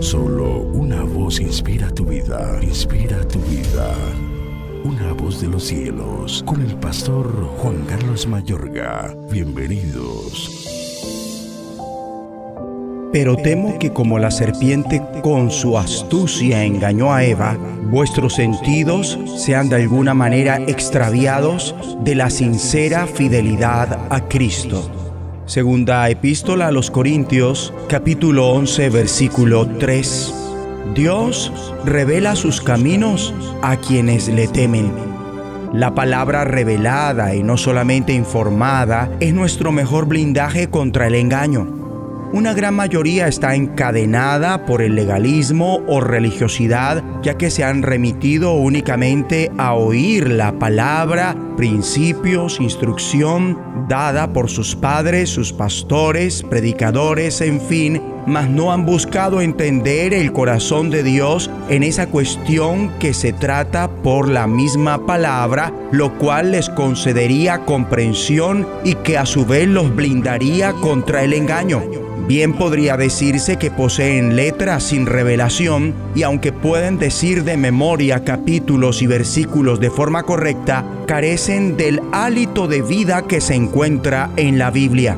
Solo una voz inspira tu vida, inspira tu vida. Una voz de los cielos, con el pastor Juan Carlos Mayorga. Bienvenidos. Pero temo que como la serpiente con su astucia engañó a Eva, vuestros sentidos sean de alguna manera extraviados de la sincera fidelidad a Cristo. Segunda epístola a los Corintios, capítulo 11, versículo 3. Dios revela sus caminos a quienes le temen. La palabra revelada y no solamente informada es nuestro mejor blindaje contra el engaño. Una gran mayoría está encadenada por el legalismo o religiosidad, ya que se han remitido únicamente a oír la palabra, principios, instrucción dada por sus padres, sus pastores, predicadores, en fin, mas no han buscado entender el corazón de Dios en esa cuestión que se trata por la misma palabra, lo cual les concedería comprensión y que a su vez los blindaría contra el engaño. Bien podría decirse que poseen letras sin revelación y aunque pueden decir de memoria capítulos y versículos de forma correcta, carecen del hálito de vida que se encuentra en la Biblia.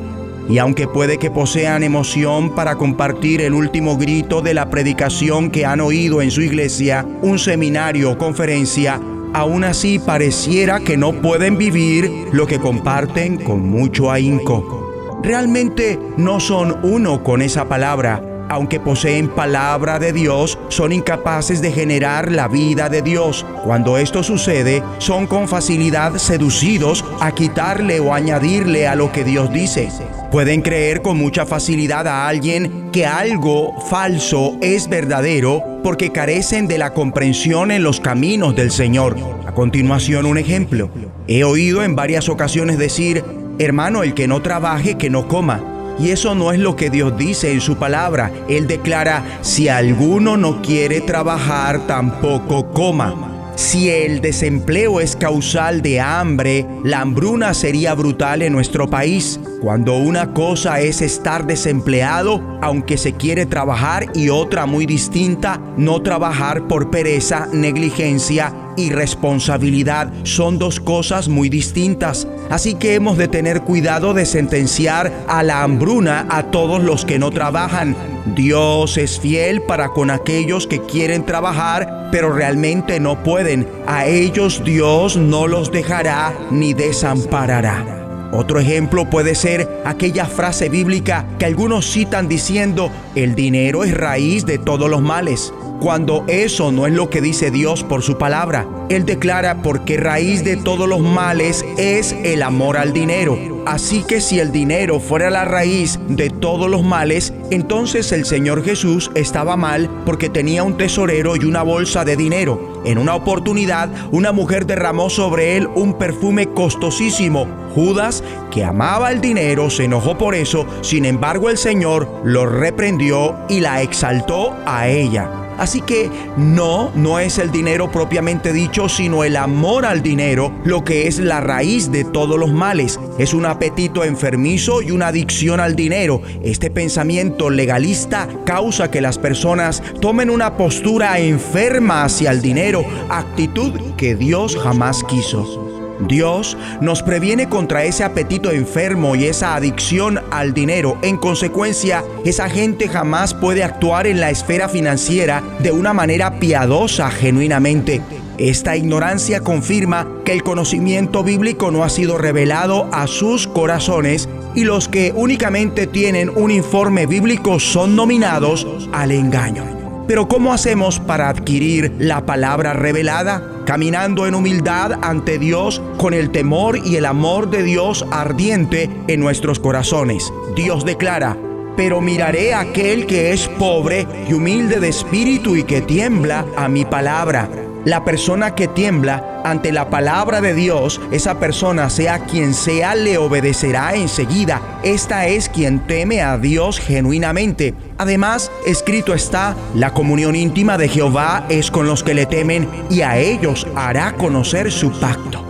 Y aunque puede que posean emoción para compartir el último grito de la predicación que han oído en su iglesia, un seminario o conferencia, aún así pareciera que no pueden vivir lo que comparten con mucho ahínco realmente no son uno con esa palabra. Aunque poseen palabra de Dios, son incapaces de generar la vida de Dios. Cuando esto sucede, son con facilidad seducidos a quitarle o añadirle a lo que Dios dice. Pueden creer con mucha facilidad a alguien que algo falso es verdadero porque carecen de la comprensión en los caminos del Señor. A continuación, un ejemplo. He oído en varias ocasiones decir, Hermano, el que no trabaje, que no coma. Y eso no es lo que Dios dice en su palabra. Él declara, si alguno no quiere trabajar, tampoco coma. Si el desempleo es causal de hambre, la hambruna sería brutal en nuestro país. Cuando una cosa es estar desempleado, aunque se quiere trabajar, y otra muy distinta, no trabajar por pereza, negligencia y responsabilidad. Son dos cosas muy distintas. Así que hemos de tener cuidado de sentenciar a la hambruna a todos los que no trabajan. Dios es fiel para con aquellos que quieren trabajar, pero realmente no pueden. A ellos Dios no los dejará ni desamparará. Otro ejemplo puede ser aquella frase bíblica que algunos citan diciendo, el dinero es raíz de todos los males cuando eso no es lo que dice Dios por su palabra. Él declara porque raíz de todos los males es el amor al dinero. Así que si el dinero fuera la raíz de todos los males, entonces el Señor Jesús estaba mal porque tenía un tesorero y una bolsa de dinero. En una oportunidad, una mujer derramó sobre él un perfume costosísimo. Judas, que amaba el dinero, se enojó por eso, sin embargo el Señor lo reprendió y la exaltó a ella. Así que no, no es el dinero propiamente dicho, sino el amor al dinero lo que es la raíz de todos los males. Es un apetito enfermizo y una adicción al dinero. Este pensamiento legalista causa que las personas tomen una postura enferma hacia el dinero, actitud que Dios jamás quiso. Dios nos previene contra ese apetito enfermo y esa adicción al dinero. En consecuencia, esa gente jamás puede actuar en la esfera financiera de una manera piadosa genuinamente. Esta ignorancia confirma que el conocimiento bíblico no ha sido revelado a sus corazones y los que únicamente tienen un informe bíblico son nominados al engaño. Pero ¿cómo hacemos para adquirir la palabra revelada? Caminando en humildad ante Dios con el temor y el amor de Dios ardiente en nuestros corazones. Dios declara, pero miraré a aquel que es pobre y humilde de espíritu y que tiembla a mi palabra. La persona que tiembla ante la palabra de Dios, esa persona, sea quien sea, le obedecerá enseguida. Esta es quien teme a Dios genuinamente. Además, escrito está, la comunión íntima de Jehová es con los que le temen y a ellos hará conocer su pacto.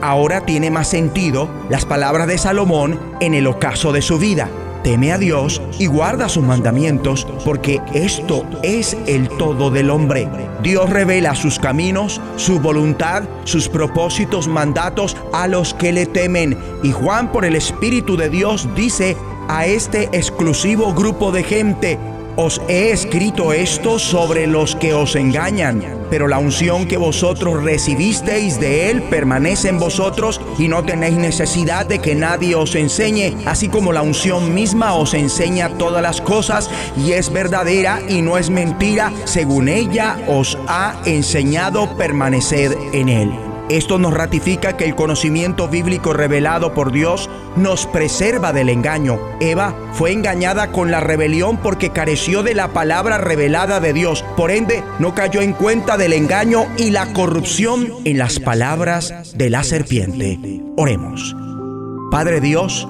Ahora tiene más sentido las palabras de Salomón en el ocaso de su vida. Teme a Dios y guarda sus mandamientos, porque esto es el todo del hombre. Dios revela sus caminos, su voluntad, sus propósitos, mandatos a los que le temen. Y Juan por el Espíritu de Dios dice a este exclusivo grupo de gente, os he escrito esto sobre los que os engañan, pero la unción que vosotros recibisteis de Él permanece en vosotros y no tenéis necesidad de que nadie os enseñe, así como la unción misma os enseña todas las cosas y es verdadera y no es mentira, según ella os ha enseñado, permaneced en Él. Esto nos ratifica que el conocimiento bíblico revelado por Dios nos preserva del engaño. Eva fue engañada con la rebelión porque careció de la palabra revelada de Dios. Por ende, no cayó en cuenta del engaño y la corrupción en las palabras de la serpiente. Oremos. Padre Dios,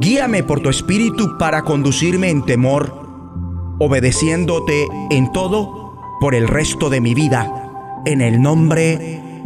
guíame por tu espíritu para conducirme en temor, obedeciéndote en todo por el resto de mi vida. En el nombre de